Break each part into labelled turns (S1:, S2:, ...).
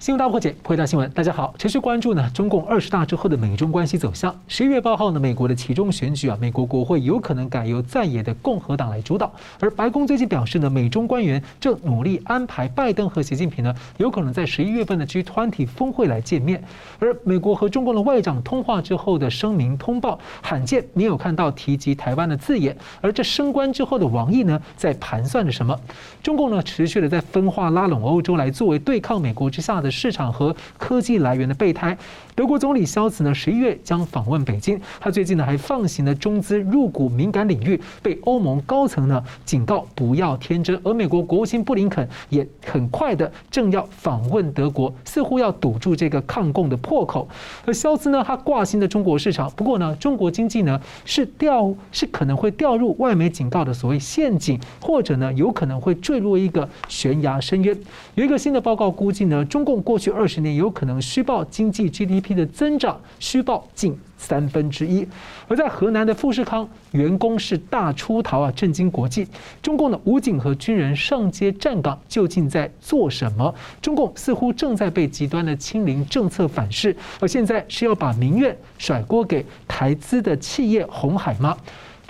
S1: 新闻大破解，回答新闻。大家好，持续关注呢，中共二十大之后的美中关系走向。十一月八号呢，美国的期中选举啊，美国国会有可能改由在野的共和党来主导。而白宫最近表示呢，美中官员正努力安排拜登和习近平呢，有可能在十一月份的 G20 峰会来见面。而美国和中共的外长通话之后的声明通报，罕见没有看到提及台湾的字眼。而这升官之后的王毅呢，在盘算着什么？中共呢，持续的在分化拉拢欧洲，来作为对抗美国之下的。市场和科技来源的备胎。德国总理肖茨呢，十一月将访问北京。他最近呢还放行了中资入股敏感领域，被欧盟高层呢警告不要天真。而美国国务卿布林肯也很快的正要访问德国，似乎要堵住这个抗共的破口。而肖茨呢，他挂心的中国市场，不过呢，中国经济呢是掉是可能会掉入外媒警告的所谓陷阱，或者呢有可能会坠入一个悬崖深渊。有一个新的报告估计呢，中共过去二十年有可能虚报经济 GDP。的增长虚报近三分之一，而在河南的富士康员工是大出逃啊，震惊国际。中共的武警和军人上街站岗，究竟在做什么？中共似乎正在被极端的清零政策反噬，而现在是要把民怨甩锅给台资的企业红海吗？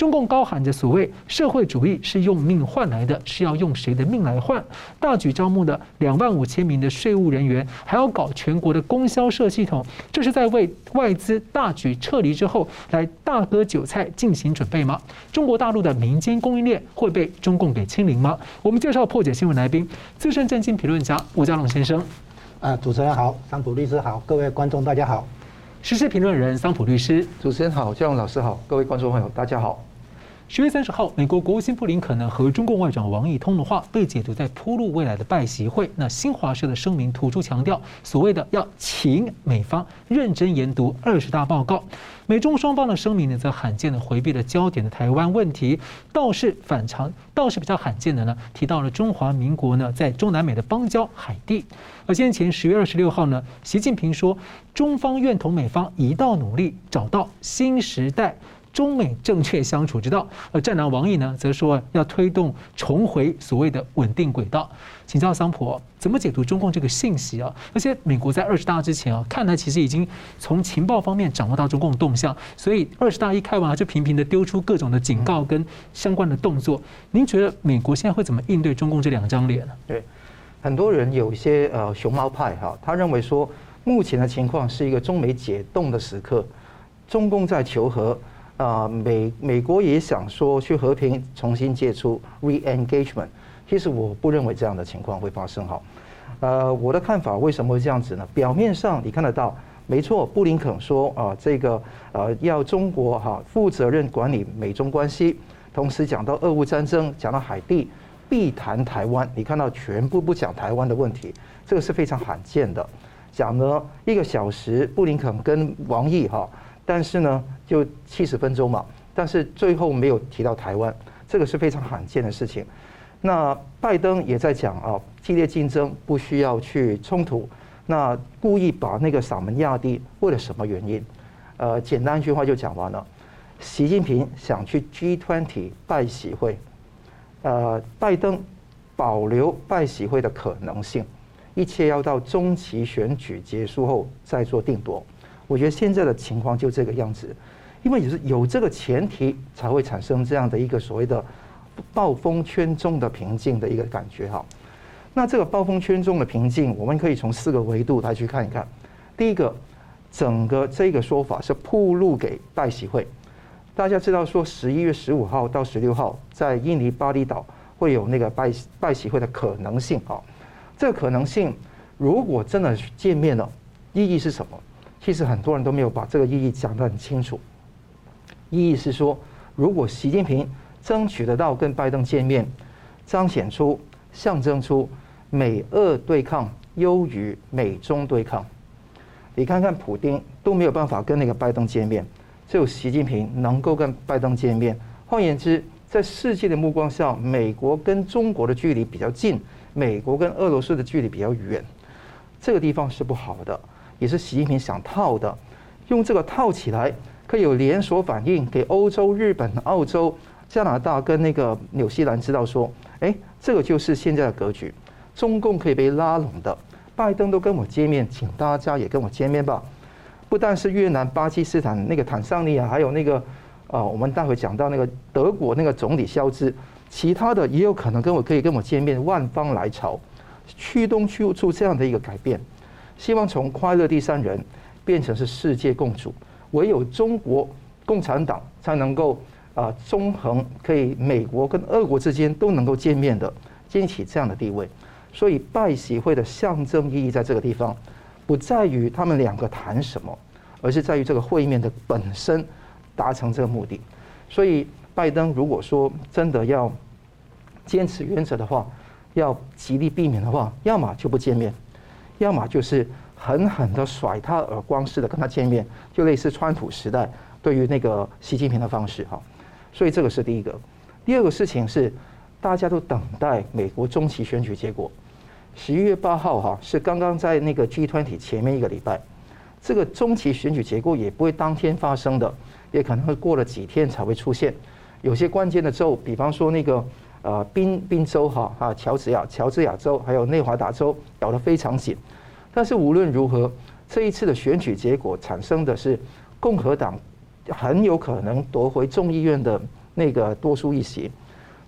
S1: 中共高喊着所谓社会主义是用命换来的，是要用谁的命来换？大举招募的两万五千名的税务人员，还要搞全国的供销社系统，这是在为外资大举撤离之后来大割韭菜进行准备吗？中国大陆的民间供应链会被中共给清零吗？我们介绍破解新闻来宾，资深政经评论家吴家龙先生。
S2: 啊，主持人好，桑普律师好，各位观众大家好。
S1: 时事评论人桑普律师，
S3: 主持人好，家龙老师好，各位观众朋友大家好。
S1: 十月三十号，美国国务卿布林肯呢和中共外长王毅通的话被解读在铺路未来的拜习会。那新华社的声明突出强调，所谓的要请美方认真研读二十大报告。美中双方的声明呢，则罕见的回避了焦点的台湾问题，倒是反常，倒是比较罕见的呢，提到了中华民国呢在中南美的邦交海地。而先前十月二十六号呢，习近平说，中方愿同美方一道努力，找到新时代。中美正确相处之道，而战狼王毅呢，则说要推动重回所谓的稳定轨道。请教桑普，怎么解读中共这个信息啊？而且美国在二十大之前啊，看来其实已经从情报方面掌握到中共动向，所以二十大一开完就频频的丢出各种的警告跟相关的动作。您觉得美国现在会怎么应对中共这两张脸呢？
S3: 对，很多人有一些呃熊猫派哈，他认为说目前的情况是一个中美解冻的时刻，中共在求和。啊，美美国也想说去和平重新接触 re-engagement，其实我不认为这样的情况会发生哈。呃，我的看法为什么会这样子呢？表面上你看得到，没错，布林肯说啊，这个呃要中国哈负责任管理美中关系，同时讲到俄乌战争，讲到海地，必谈台湾。你看到全部不讲台湾的问题，这个是非常罕见的。讲了一个小时，布林肯跟王毅哈。但是呢，就七十分钟嘛，但是最后没有提到台湾，这个是非常罕见的事情。那拜登也在讲啊，激烈竞争不需要去冲突，那故意把那个嗓门压低，为了什么原因？呃，简单一句话就讲完了。习近平想去 G20 拜习会，呃，拜登保留拜习会的可能性，一切要到中期选举结束后再做定夺。我觉得现在的情况就这个样子，因为也是有这个前提，才会产生这样的一个所谓的暴风圈中的平静的一个感觉哈。那这个暴风圈中的平静，我们可以从四个维度来去看一看。第一个，整个这个说法是铺路给拜习会。大家知道说，十一月十五号到十六号在印尼巴厘岛会有那个拜拜习会的可能性哈。这个可能性如果真的见面了，意义是什么？其实很多人都没有把这个意义讲得很清楚。意义是说，如果习近平争取得到跟拜登见面，彰显出、象征出美俄对抗优于美中对抗。你看看普丁都没有办法跟那个拜登见面，只有习近平能够跟拜登见面。换言之，在世界的目光下，美国跟中国的距离比较近，美国跟俄罗斯的距离比较远。这个地方是不好的。也是习近平想套的，用这个套起来，可以有连锁反应，给欧洲、日本、澳洲、加拿大跟那个纽西兰知道说，哎，这个就是现在的格局，中共可以被拉拢的，拜登都跟我见面，请大家也跟我见面吧。不但是越南、巴基斯坦那个坦桑尼亚，还有那个啊，我们待会讲到那个德国那个总理肖兹，其他的也有可能跟我可以跟我见面。万方来朝，驱动出出这样的一个改变，希望从快乐第三人变成是世界共主。唯有中国共产党才能够啊，中横可以美国跟俄国之间都能够见面的，建立起这样的地位。所以拜习会的象征意义在这个地方，不在于他们两个谈什么，而是在于这个会面的本身达成这个目的。所以拜登如果说真的要坚持原则的话，要极力避免的话，要么就不见面，要么就是狠狠的甩他耳光似的跟他见面，就类似川普时代对于那个习近平的方式哈。所以这个是第一个。第二个事情是。大家都等待美国中期选举结果。十一月八号哈是刚刚在那个 G20 前面一个礼拜，这个中期选举结果也不会当天发生的，也可能会过了几天才会出现。有些关键的州，比方说那个呃宾宾州哈啊乔治亚乔治亚州还有内华达州咬得非常紧。但是无论如何，这一次的选举结果产生的是共和党很有可能夺回众议院的那个多数议席。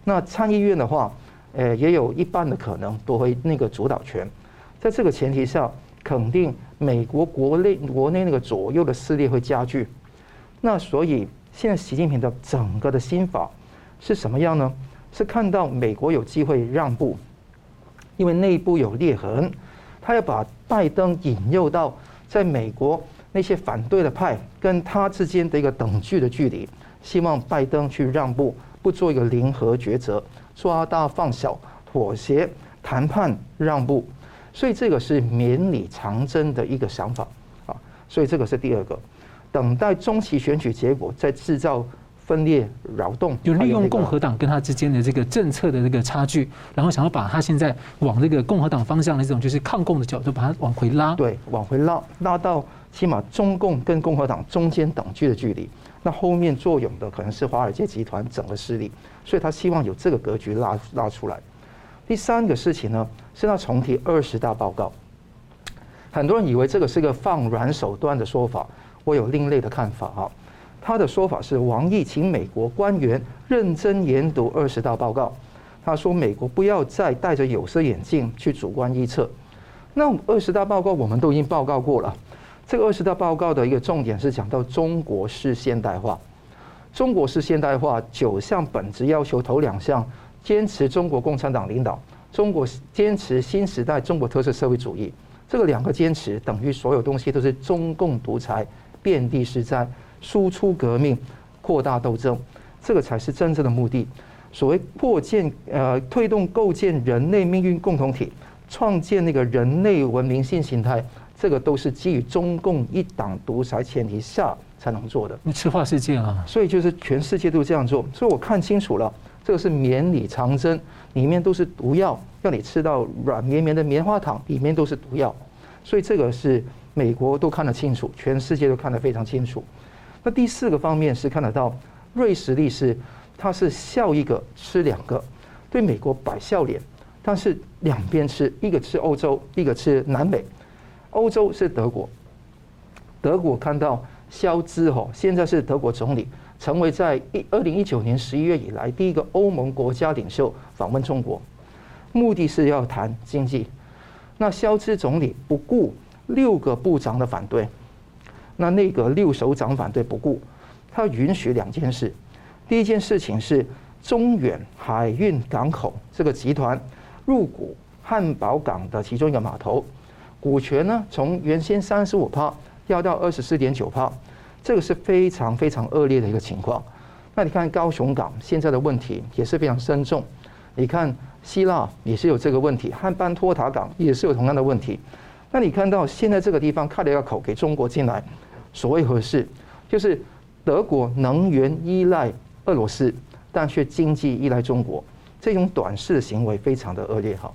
S3: 那参议院的话，呃，也有一半的可能夺回那个主导权。在这个前提下，肯定美国国内国内那个左右的势力会加剧。那所以现在习近平的整个的心法是什么样呢？是看到美国有机会让步，因为内部有裂痕，他要把拜登引诱到在美国那些反对的派跟他之间的一个等距的距离，希望拜登去让步。不做一个零和抉择，抓大放小，妥协、谈判、让步，所以这个是绵里藏针的一个想法啊。所以这个是第二个，等待中期选举结果，再制造分裂、扰动，
S1: 就利用共和党跟他之间的这个政策的这个差距，然后想要把他现在往这个共和党方向的这种就是抗共的角度，把它往回拉。
S3: 对，往回拉，拉到起码中共跟共和党中间等距的距离。那后面作用的可能是华尔街集团整个势力，所以他希望有这个格局拉拉出来。第三个事情呢，是要重提二十大报告。很多人以为这个是个放软手段的说法，我有另类的看法哈。他的说法是王毅请美国官员认真研读二十大报告，他说美国不要再戴着有色眼镜去主观臆测。那二十大报告我们都已经报告过了。这个二十大报告的一个重点是讲到中国式现代化。中国式现代化九项本质要求，头两项坚持中国共产党领导，中国坚持新时代中国特色社会主义。这个两个坚持等于所有东西都是中共独裁、遍地是灾、输出革命、扩大斗争，这个才是真正的目的。所谓扩建呃推动构建人类命运共同体，创建那个人类文明新形态。这个都是基于中共一党独裁前提下才能做的。
S1: 你赤化世界啊！
S3: 所以就是全世界都这样做。所以我看清楚了，这个是绵里藏针，里面都是毒药，让你吃到软绵绵的棉花糖，里面都是毒药。所以这个是美国都看得清楚，全世界都看得非常清楚。那第四个方面是看得到，瑞士力是它是笑一个吃两个，对美国摆笑脸，但是两边吃，一个吃欧洲，一个吃南美。欧洲是德国，德国看到肖兹哈现在是德国总理，成为在一二零一九年十一月以来第一个欧盟国家领袖访问中国，目的是要谈经济。那肖兹总理不顾六个部长的反对，那那个六首长反对不顾，他允许两件事。第一件事情是中远海运港口这个集团入股汉堡港的其中一个码头。股权呢，从原先三十五趴要到二十四点九趴，这个是非常非常恶劣的一个情况。那你看高雄港现在的问题也是非常深重，你看希腊也是有这个问题，汉班托塔港也是有同样的问题。那你看到现在这个地方开了一个口给中国进来，所谓何事？就是德国能源依赖俄罗斯，但却经济依赖中国，这种短视的行为非常的恶劣哈。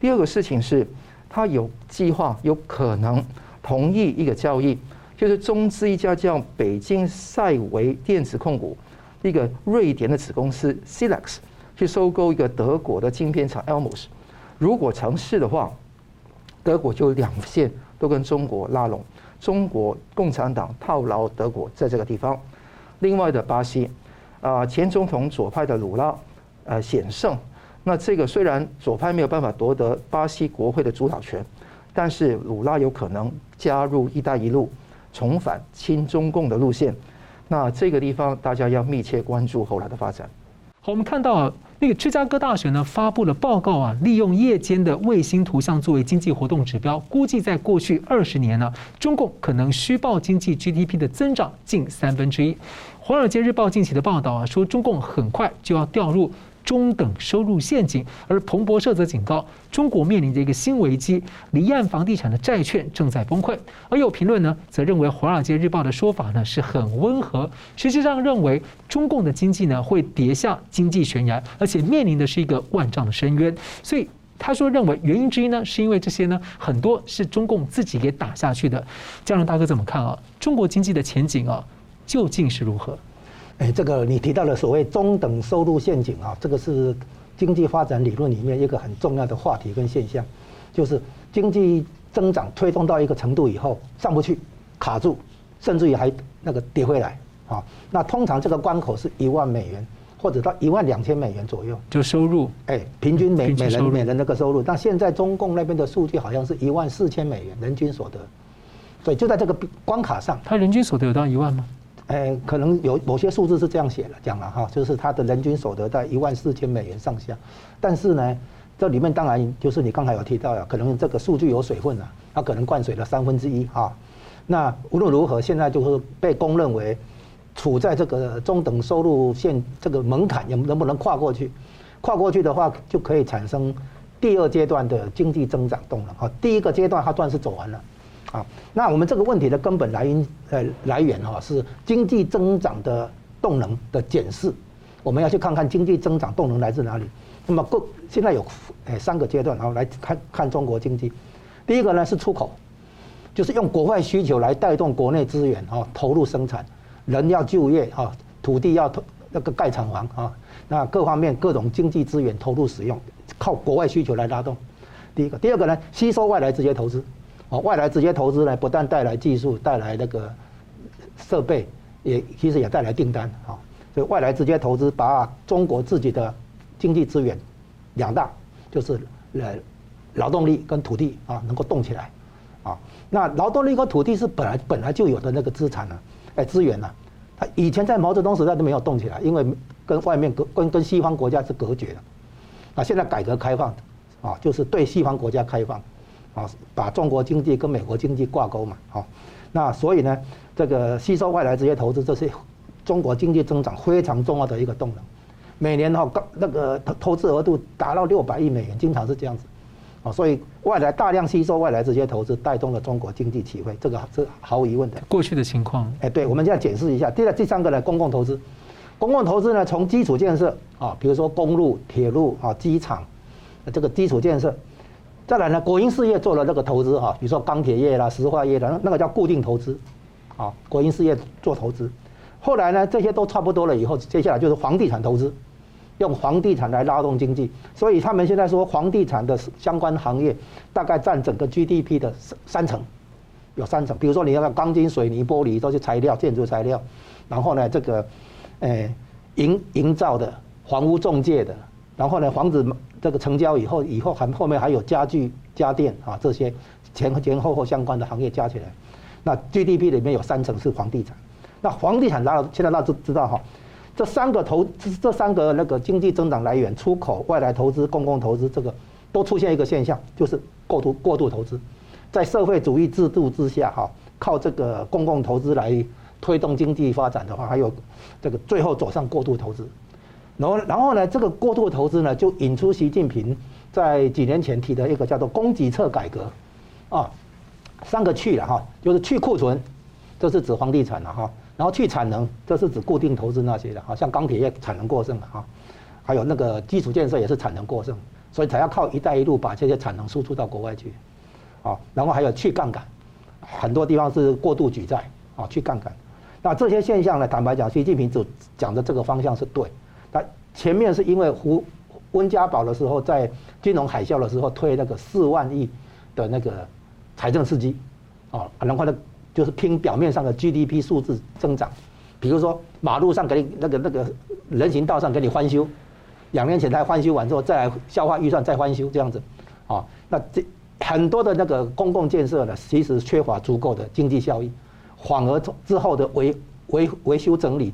S3: 第二个事情是。他有计划，有可能同意一个交易，就是中资一家叫北京赛维电子控股，一个瑞典的子公司 Silex 去收购一个德国的晶片厂 Elmos。如果成事的话，德国就两线都跟中国拉拢，中国共产党套牢德国在这个地方。另外的巴西，啊，前总统左派的鲁拉，呃，险胜。那这个虽然左派没有办法夺得巴西国会的主导权，但是鲁拉有可能加入“一带一路”，重返亲中共的路线。那这个地方大家要密切关注后来的发展。
S1: 好，我们看到那个芝加哥大学呢发布了报告啊，利用夜间的卫星图像作为经济活动指标，估计在过去二十年呢，中共可能虚报经济 GDP 的增长近三分之一。《华尔街日报》近期的报道啊，说中共很快就要掉入。中等收入陷阱，而彭博社则警告，中国面临着一个新危机，离岸房地产的债券正在崩溃。而有评论呢，则认为《华尔街日报》的说法呢是很温和，实际上认为中共的经济呢会跌下经济悬崖，而且面临的是一个万丈的深渊。所以他说，认为原因之一呢，是因为这些呢很多是中共自己给打下去的。这样大哥怎么看啊？中国经济的前景啊，究竟是如何？
S2: 哎，这个你提到的所谓中等收入陷阱啊，这个是经济发展理论里面一个很重要的话题跟现象，就是经济增长推动到一个程度以后上不去，卡住，甚至于还那个跌回来啊。那通常这个关口是一万美元，或者到一万两千美元左右，
S1: 就收入，
S2: 哎，平均每每人每人那个收入。但现在中共那边的数据好像是一万四千美元人均所得，所以就在这个关卡上，
S1: 他人均所得有到一万吗？
S2: 哎，可能有某些数字是这样写的，讲了哈，就是他的人均所得在一万四千美元上下。但是呢，这里面当然就是你刚才有提到呀，可能这个数据有水分了，它可能灌水了三分之一哈。那无论如何，现在就是被公认为处在这个中等收入线这个门槛，能能不能跨过去？跨过去的话，就可以产生第二阶段的经济增长动能哈。第一个阶段它算是走完了。啊，那我们这个问题的根本来源呃来源哈是经济增长的动能的检视，我们要去看看经济增长动能来自哪里。那么各现在有诶三个阶段，然后来看看中国经济。第一个呢是出口，就是用国外需求来带动国内资源啊投入生产，人要就业啊，土地要投那个盖厂房啊，那各方面各种经济资源投入使用，靠国外需求来拉动。第一个，第二个呢吸收外来直接投资。外来直接投资呢，不但带来技术，带来那个设备，也其实也带来订单啊。所以外来直接投资把中国自己的经济资源两大，就是呃劳动力跟土地啊，能够动起来啊。那劳动力跟土地是本来本来就有的那个资产呢，哎资源呢，它以前在毛泽东时代都没有动起来，因为跟外面隔跟跟西方国家是隔绝的。啊，现在改革开放啊，就是对西方国家开放。啊，把中国经济跟美国经济挂钩嘛，好，那所以呢，这个吸收外来直接投资，这是中国经济增长非常重要的一个动能。每年哈，那个投投资额度达到六百亿美元，经常是这样子，啊，所以外来大量吸收外来直接投资，带动了中国经济起飞，这个是毫无疑问的。
S1: 过去的情况，
S2: 哎，对，我们现在解释一下。第二、第三个呢，公共投资，公共投资呢，从基础建设啊，比如说公路、铁路啊、机场，这个基础建设。再来呢，国营事业做了这个投资哈，比如说钢铁业啦、石化业啦，那个叫固定投资，啊，国营事业做投资。后来呢，这些都差不多了以后，接下来就是房地产投资，用房地产来拉动经济。所以他们现在说，房地产的相关行业大概占整个 GDP 的三三成，有三成。比如说你要钢筋、水泥、玻璃都是材料，建筑材料。然后呢，这个，诶，营营造的、房屋中介的，然后呢，房子。这个成交以后，以后还后面还有家具、家电啊这些前前后后相关的行业加起来，那 GDP 里面有三成是房地产。那房地产大家现在大家都知道哈，这三个投这三个那个经济增长来源，出口、外来投资、公共投资，这个都出现一个现象，就是过度过度投资。在社会主义制度之下哈，靠这个公共投资来推动经济发展的话，还有这个最后走上过度投资。然后，然后呢，这个过度投资呢，就引出习近平在几年前提的一个叫做供给侧改革，啊，三个去了哈，就是去库存，这是指房地产了哈，然后去产能，这是指固定投资那些的哈，像钢铁业产能过剩了哈，还有那个基础建设也是产能过剩，所以才要靠“一带一路”把这些产能输出到国外去，啊，然后还有去杠杆，很多地方是过度举债啊，去杠杆，那这些现象呢，坦白讲，习近平主讲的这个方向是对。他前面是因为胡温家宝的时候，在金融海啸的时候推那个四万亿的那个财政刺激，啊，然后呢就是拼表面上的 GDP 数字增长，比如说马路上给你那个那个人行道上给你翻修，两年前才翻修完之后再来消化预算再翻修这样子，啊，那这很多的那个公共建设呢，其实缺乏足够的经济效益，反而之后的维维维修整理、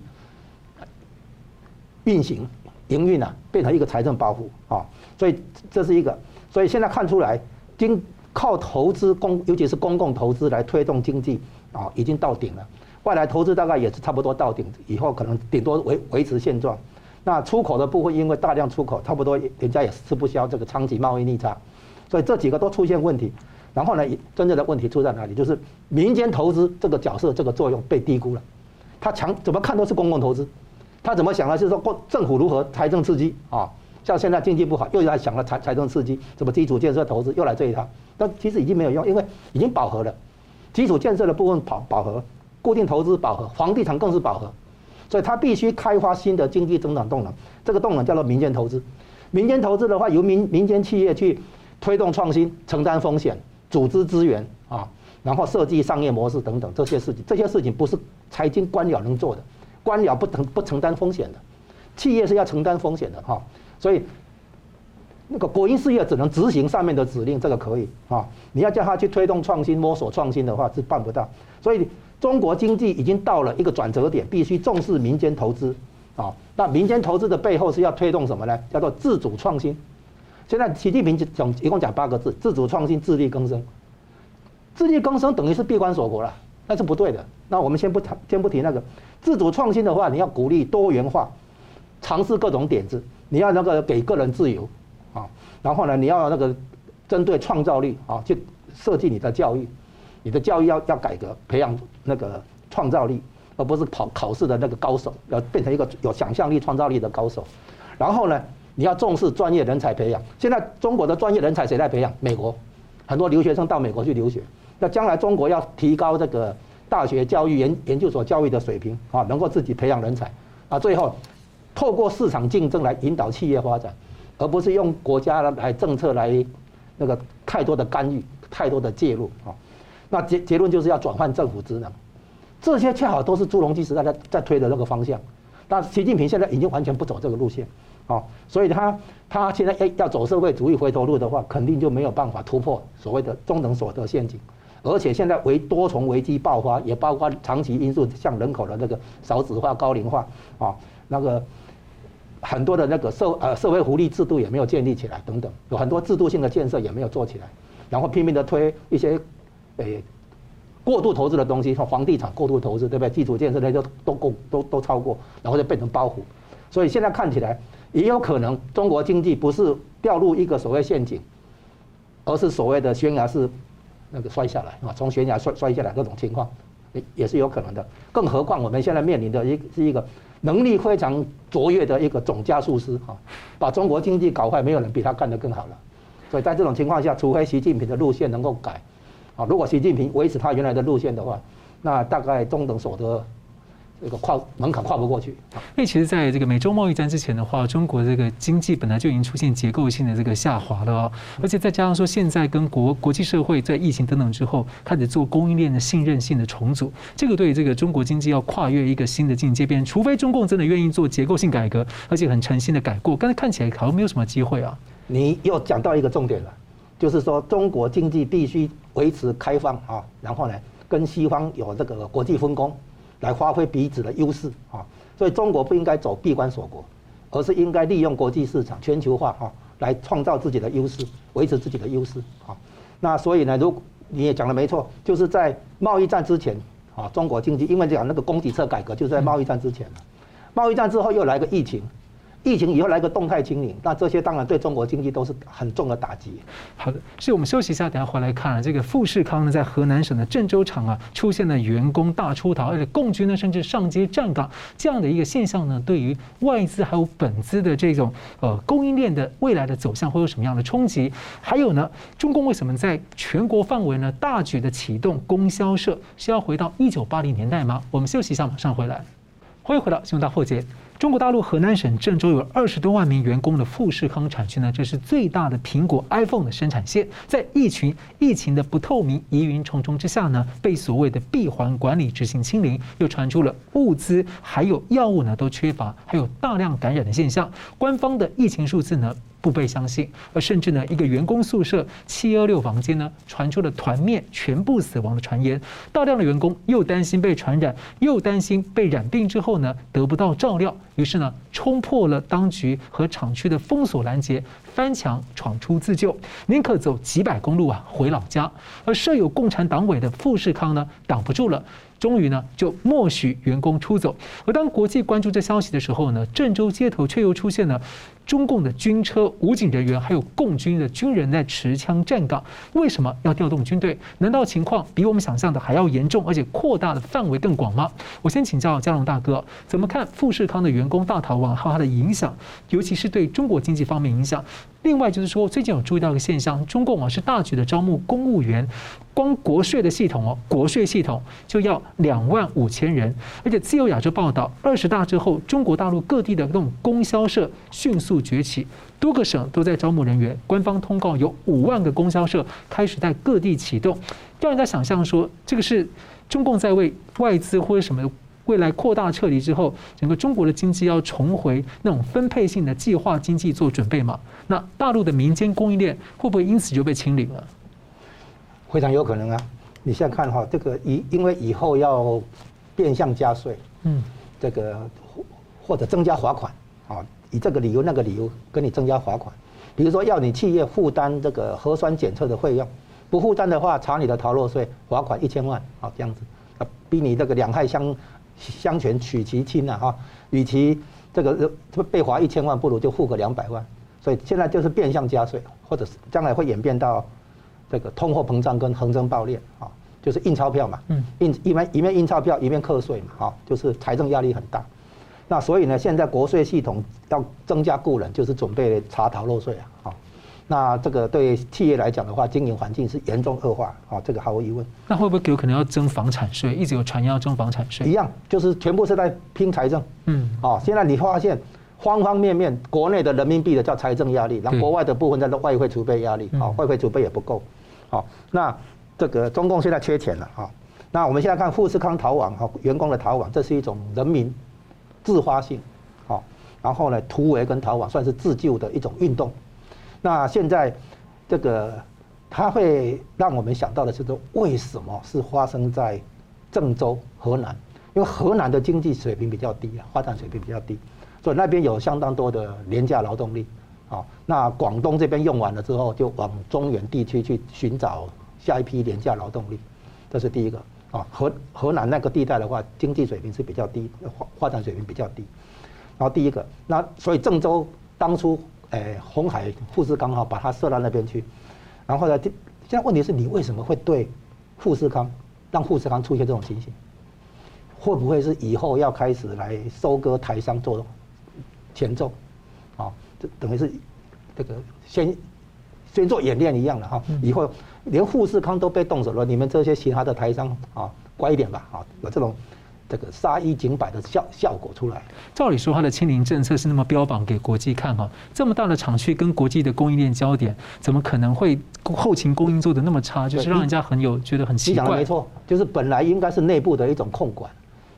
S2: 运行营运啊，变成一个财政包袱啊，所以这是一个，所以现在看出来，经靠投资公，尤其是公共投资来推动经济啊，已经到顶了。外来投资大概也是差不多到顶，以后可能顶多维维持现状。那出口的部分，因为大量出口，差不多人家也吃不消这个长期贸易逆差，所以这几个都出现问题。然后呢，真正的问题出在哪里？就是民间投资这个角色、这个作用被低估了。他强怎么看都是公共投资，他怎么想呢？就是说，政府如何财政刺激啊？像现在经济不好，又来想了财财政刺激，什么基础建设投资又来这一套，但其实已经没有用，因为已经饱和了。基础建设的部分饱饱和，固定投资饱和，房地产更是饱和，所以它必须开发新的经济增长动能。这个动能叫做民间投资。民间投资的话，由民民间企业去推动创新、承担风险、组织资源啊，然后设计商业模式等等这些事情。这些事情不是财经官僚能做的，官僚不承不承担风险的，企业是要承担风险的哈。所以，那个国营事业只能执行上面的指令，这个可以啊。你要叫他去推动创新、摸索创新的话，是办不到。所以，中国经济已经到了一个转折点，必须重视民间投资啊。那民间投资的背后是要推动什么呢？叫做自主创新。现在习近平讲一共讲八个字：自主创新、自力更生。自力更生等于是闭关锁国了，那是不对的。那我们先不谈，先不提那个自主创新的话，你要鼓励多元化，尝试各种点子。你要那个给个人自由，啊，然后呢，你要那个针对创造力啊，去设计你的教育，你的教育要要改革，培养那个创造力，而不是考考试的那个高手，要变成一个有想象力、创造力的高手。然后呢，你要重视专业人才培养。现在中国的专业人才谁在培养？美国，很多留学生到美国去留学。那将来中国要提高这个大学教育、研研究所教育的水平啊，能够自己培养人才啊，最后。透过市场竞争来引导企业发展，而不是用国家来政策来那个太多的干预、太多的介入啊。那结结论就是要转换政府职能，这些恰好都是朱镕基时代在在推的那个方向。但习近平现在已经完全不走这个路线啊，所以他他现在要要走社会主义回头路的话，肯定就没有办法突破所谓的中等所得陷阱。而且现在为多重危机爆发，也包括长期因素，像人口的那个少子化、高龄化啊，那个。很多的那个社呃社会福利制度也没有建立起来，等等，有很多制度性的建设也没有做起来，然后拼命的推一些，诶，过度投资的东西，像房地产过度投资，对不对？基础建设那些都都够都都超过，然后就变成包袱，所以现在看起来也有可能中国经济不是掉入一个所谓陷阱，而是所谓的悬崖式那个摔下来啊，从悬崖摔摔下来各种情况，也也是有可能的。更何况我们现在面临的一是一个。能力非常卓越的一个总加速师啊，把中国经济搞坏，没有人比他干得更好了。所以在这种情况下，除非习近平的路线能够改，啊，如果习近平维持他原来的路线的话，那大概中等所得。这个跨门槛跨不过去。
S1: 因为其实，在这个美洲贸易战之前的话，中国这个经济本来就已经出现结构性的这个下滑了哦。而且再加上说，现在跟国国际社会在疫情等等之后，开始做供应链的信任性的重组，这个对这个中国经济要跨越一个新的境界，变除非中共真的愿意做结构性改革，而且很诚心的改过，刚才看起来好像没有什么机会啊。
S2: 你又讲到一个重点了，就是说中国经济必须维持开放啊，然后呢，跟西方有这个国际分工。来发挥彼此的优势啊，所以中国不应该走闭关锁国，而是应该利用国际市场全球化啊，来创造自己的优势，维持自己的优势啊。那所以呢，如果你也讲的没错，就是在贸易战之前啊，中国经济因为讲那个供给侧改革，就是在贸易战之前，贸易战之后又来个疫情。疫情以后来个动态清零，那这些当然对中国经济都是很重的打击。
S1: 好的，所以我们休息一下，等下回来看啊，这个富士康呢，在河南省的郑州厂啊，出现了员工大出逃，而且共军呢甚至上街站岗这样的一个现象呢，对于外资还有本资的这种呃供应链的未来的走向会有什么样的冲击？还有呢，中共为什么在全国范围呢大举的启动供销社？是要回到一九八零年代吗？我们休息一下，马上回来。欢迎回到新闻大破解。中国大陆河南省郑州有二十多万名员工的富士康产区呢，这是最大的苹果 iPhone 的生产线，在疫情疫情的不透明疑云重重之下呢，被所谓的闭环管理执行清零，又传出了物资还有药物呢都缺乏，还有大量感染的现象。官方的疫情数字呢，不被相信，而甚至呢，一个员工宿舍七二六房间呢，传出了团灭、全部死亡的传言。大量的员工又担心被传染，又担心被染病之后呢，得不到照料，于是呢，冲破了当局和厂区的封锁拦截，翻墙闯出自救，宁可走几百公路啊回老家。而设有共产党委的富士康呢，挡不住了。终于呢，就默许员工出走。而当国际关注这消息的时候呢，郑州街头却又出现了中共的军车、武警人员，还有共军的军人在持枪站岗。为什么要调动军队？难道情况比我们想象的还要严重，而且扩大的范围更广吗？我先请教嘉龙大哥，怎么看富士康的员工大逃亡和它的影响，尤其是对中国经济方面影响？另外就是说，最近有注意到一个现象，中共啊是大举的招募公务员，光国税的系统哦，国税系统就要两万五千人，而且自由亚洲报道，二十大之后，中国大陆各地的这种供销社迅速崛起，多个省都在招募人员，官方通告有五万个供销社开始在各地启动，让人家想象说，这个是中共在为外资或者什么。未来扩大撤离之后，整个中国的经济要重回那种分配性的计划经济做准备嘛？那大陆的民间供应链会不会因此就被清零了？
S2: 非常有可能啊！你现在看哈，这个以因为以后要变相加税，嗯，这个或者增加罚款啊，以这个理由那个理由跟你增加罚款，比如说要你企业负担这个核酸检测的费用，不负担的话查你的逃漏税，罚款一千万啊，这样子啊，逼你这个两害相。相权取其轻呐哈，与其这个被罚一千万，不如就付个两百万。所以现在就是变相加税，或者是将来会演变到这个通货膨胀跟横征暴敛啊，就是印钞票嘛，印一面一面印钞票一面课税嘛，哈，就是财政压力很大。那所以呢，现在国税系统要增加雇人，就是准备查逃漏税啊。好那这个对企业来讲的话，经营环境是严重恶化啊，这个毫无疑问。
S1: 那会不会有可能要征房产税？一直有传言要征房产税。
S2: 一样，就是全部是在拼财政。嗯。哦，现在你发现方方面面，国内的人民币的叫财政压力，然后国外的部分叫做外汇储备压力。啊，外汇储备也不够。好，那这个中共现在缺钱了啊。那我们现在看富士康逃亡哈，员工的逃亡，这是一种人民自发性。好，然后呢，突围跟逃亡算是自救的一种运动。那现在，这个它会让我们想到的是说，为什么是发生在郑州、河南？因为河南的经济水平比较低啊，发展水平比较低，所以那边有相当多的廉价劳动力。啊，那广东这边用完了之后，就往中原地区去寻找下一批廉价劳动力，这是第一个。啊，河河南那个地带的话，经济水平是比较低，发发展水平比较低。然后第一个，那所以郑州当初。哎，红海富士康哈，把它设到那边去，然后呢，现在问题是你为什么会对富士康让富士康出现这种情形？会不会是以后要开始来收割台商做前奏？啊，这等于是这个先先做演练一样的哈，以后连富士康都被动手了，你们这些其他的台商啊，乖一点吧，啊，有这种。这个杀一儆百的效效果出来。
S1: 照理说，它的清零政策是那么标榜给国际看哈，这么大的厂区跟国际的供应链焦点，怎么可能会后勤供应做的那么差？就是让人家很有觉得很奇怪。
S2: 你讲的没错，就是本来应该是内部的一种控管，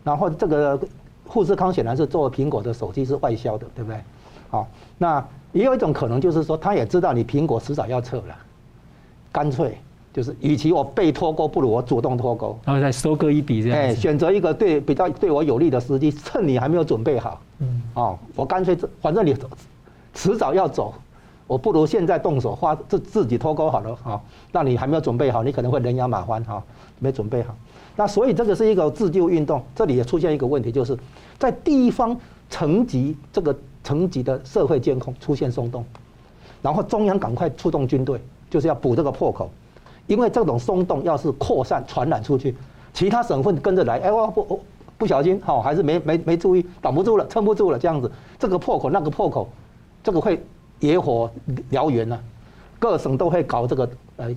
S2: 然后这个富士康显然是做苹果的手机是外销的，对不对？好，那也有一种可能就是说，他也知道你苹果迟早要撤了，干脆。就是，与其我被脱钩，不如我主动脱钩，
S1: 然后再收割一笔这样。哎，
S2: 选择一个对比较对我有利的时机，趁你还没有准备好，嗯，哦，我干脆反正你迟早要走，我不如现在动手，花自自己脱钩好了哦，那你还没有准备好，你可能会人仰马翻哈，没准备好。那所以这个是一个自救运动，这里也出现一个问题，就是在地方层级这个层级的社会监控出现松动，然后中央赶快出动军队，就是要补这个破口。因为这种松动要是扩散传染出去，其他省份跟着来，哎，我不不不小心，好，还是没没没注意，挡不住了，撑不住了，这样子，这个破口那个破口，这个会野火燎原呐，各省都会搞这个呃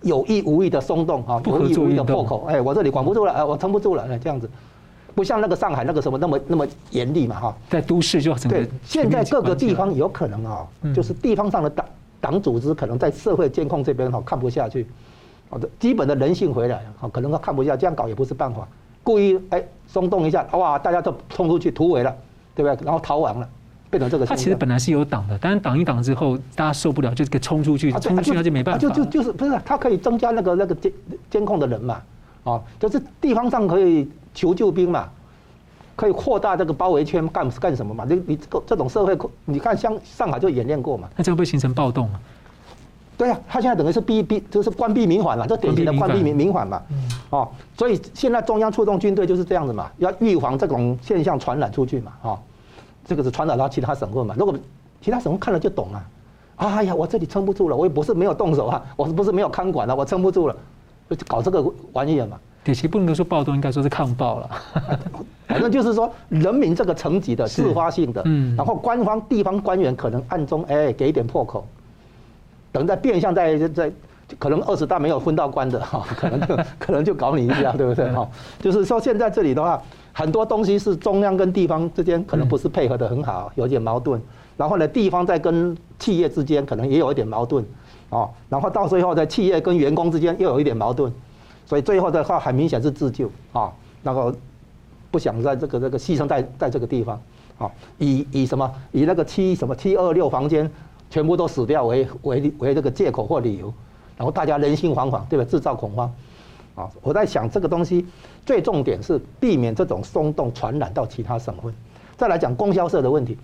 S2: 有意无意的松动啊，有意无意的破口，哎，我这里管不住了，哎，我撑不住了，哎，这样子，不像那个上海那个什么那么那么严厉嘛哈。
S1: 在都市就
S2: 对，现在各个地方有可能啊，就是地方上的党党组织可能在社会监控这边哈看不下去，好的基本的人性回来，好可能他看不下，这样搞也不是办法，故意哎松动一下，哇，大家都冲出去突围了，对不对？然后逃亡了。变成这个，
S1: 他其实本来是有挡的，但是挡一挡之后，大家受不了，就给冲出去，冲出去他就没办法。
S2: 就就就是不是，他可以增加那个那个监监控的人嘛，啊，就是地方上可以求救兵嘛，可以扩大这个包围圈干干什么嘛？你你这个这种社会，你看像上海就演练过嘛。
S1: 那这会不会形成暴动啊？
S2: 对啊，他现在等于是逼逼，就是关闭民反了，这典型的关闭民民缓嘛。哦，所以现在中央出动军队就是这样子嘛，要预防这种现象传染出去嘛，哦。这个是传染到其他省份嘛？如果其他省份看了就懂了，哎呀，我这里撑不住了，我也不是没有动手啊，我是不是没有看管了，我撑不住了，就搞这个玩意儿嘛。
S1: 对，其实不能说暴动，应该说是抗暴了。
S2: 反正就是说，人民这个层级的自发性的，嗯，然后官方地方官员可能暗中哎给一点破口，等在变相在在可能二十大没有分到官的 哈，可能就 可能就搞你一下，对不对哈？就是说现在这里的话。很多东西是中央跟地方之间可能不是配合的很好，有点矛盾。然后呢，地方在跟企业之间可能也有一点矛盾，哦。然后到最后在企业跟员工之间又有一点矛盾，所以最后的话很明显是自救啊，那个不想在这个这个牺牲在在这个地方，啊，以以什么以那个七什么七二六房间全部都死掉为为为这个借口或理由，然后大家人心惶惶，对吧？制造恐慌。啊，我在想这个东西，最重点是避免这种松动传染到其他省份。再来讲供销社的问题，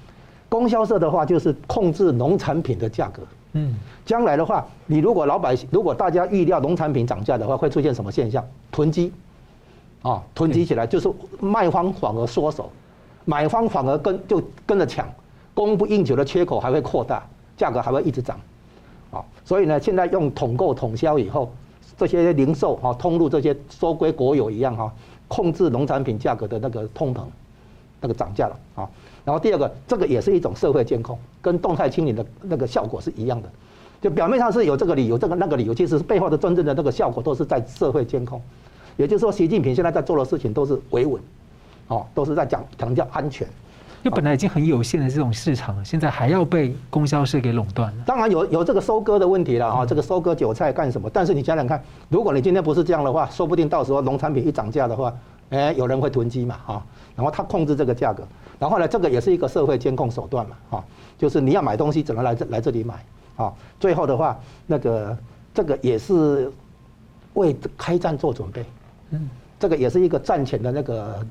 S2: 供销社的话就是控制农产品的价格。嗯，将来的话，你如果老百姓，如果大家预料农产品涨价的话，会出现什么现象？囤积，啊，囤积起来就是卖方反而缩手，买方反而跟就跟着抢，供不应求的缺口还会扩大，价格还会一直涨。啊，所以呢，现在用统购统销以后。这些零售哈通路这些收归国有一样哈，控制农产品价格的那个通膨，那个涨价了啊。然后第二个，这个也是一种社会监控，跟动态清零的那个效果是一样的。就表面上是有这个理由，这个那个理由，其实是背后的真正的那个效果都是在社会监控。也就是说，习近平现在在做的事情都是维稳，哦，都是在讲强调安全。
S1: 就本来已经很有限的这种市场，现在还要被供销社给垄断了。
S2: 当然有有这个收割的问题了啊，这个收割韭菜干什么？但是你想想看，如果你今天不是这样的话，说不定到时候农产品一涨价的话，哎，有人会囤积嘛哈，然后他控制这个价格，然后呢，这个也是一个社会监控手段嘛哈，就是你要买东西只能来这来这里买啊。最后的话，那个这个也是为开战做准备，嗯，这个也是一个战前的那个。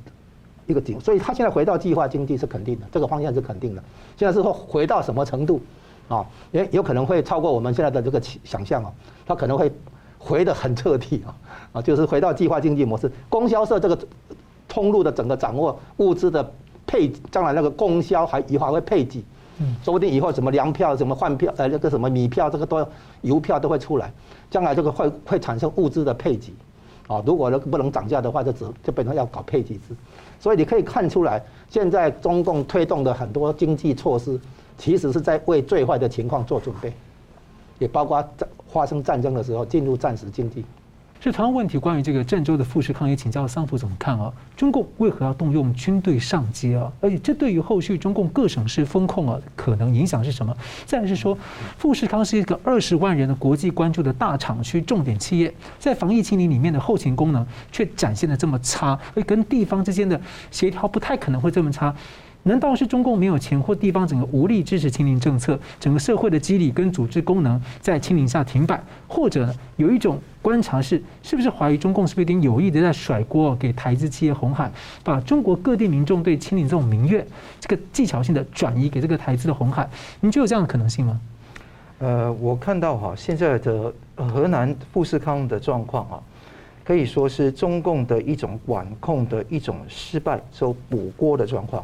S2: 一个景，所以他现在回到计划经济是肯定的，这个方向是肯定的。现在是说回到什么程度，啊，也有可能会超过我们现在的这个想象啊，他可能会回得很彻底啊，啊，就是回到计划经济模式。供销社这个通路的整个掌握物资的配，将来那个供销还以后还会配给，嗯，说不定以后什么粮票、什么换票、呃，那个什么米票，这个都邮票都会出来，将来这个会会产生物资的配给，啊，如果不能涨价的话，就只就变成要搞配给制。所以你可以看出来，现在中共推动的很多经济措施，其实是在为最坏的情况做准备，也包括在发生战争的时候进入战时经济。
S1: 这同样问题，关于这个郑州的富士康也请教桑普怎么看啊？中共为何要动用军队上街啊？而且这对于后续中共各省市封控啊，可能影响是什么？再是说，富士康是一个二十万人的国际关注的大厂区重点企业，在防疫清零里面的后勤功能却展现的这么差，而跟地方之间的协调不太可能会这么差。难道是中共没有钱，或地方整个无力支持清零政策，整个社会的机理跟组织功能在清零下停摆，或者有一种观察是，是不是怀疑中共是不是有点有意的在甩锅给台资企业鸿海，把中国各地民众对清零这种民怨，这个技巧性的转移给这个台资的鸿海，你觉得有这样的可能性吗？
S3: 呃，我看到哈，现在的河南富士康的状况啊，可以说是中共的一种管控的一种失败之后补锅的状况。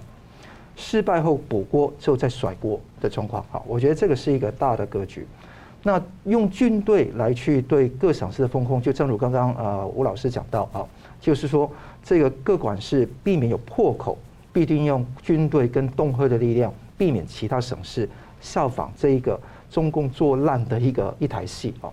S3: 失败后补锅之后再甩锅的状况，好，我觉得这个是一个大的格局。那用军队来去对各省市的风控，就正如刚刚呃吴老师讲到啊，就是说这个各管事避免有破口，必定用军队跟恫吓的力量，避免其他省市效仿这一个中共做烂的一个一台戏啊。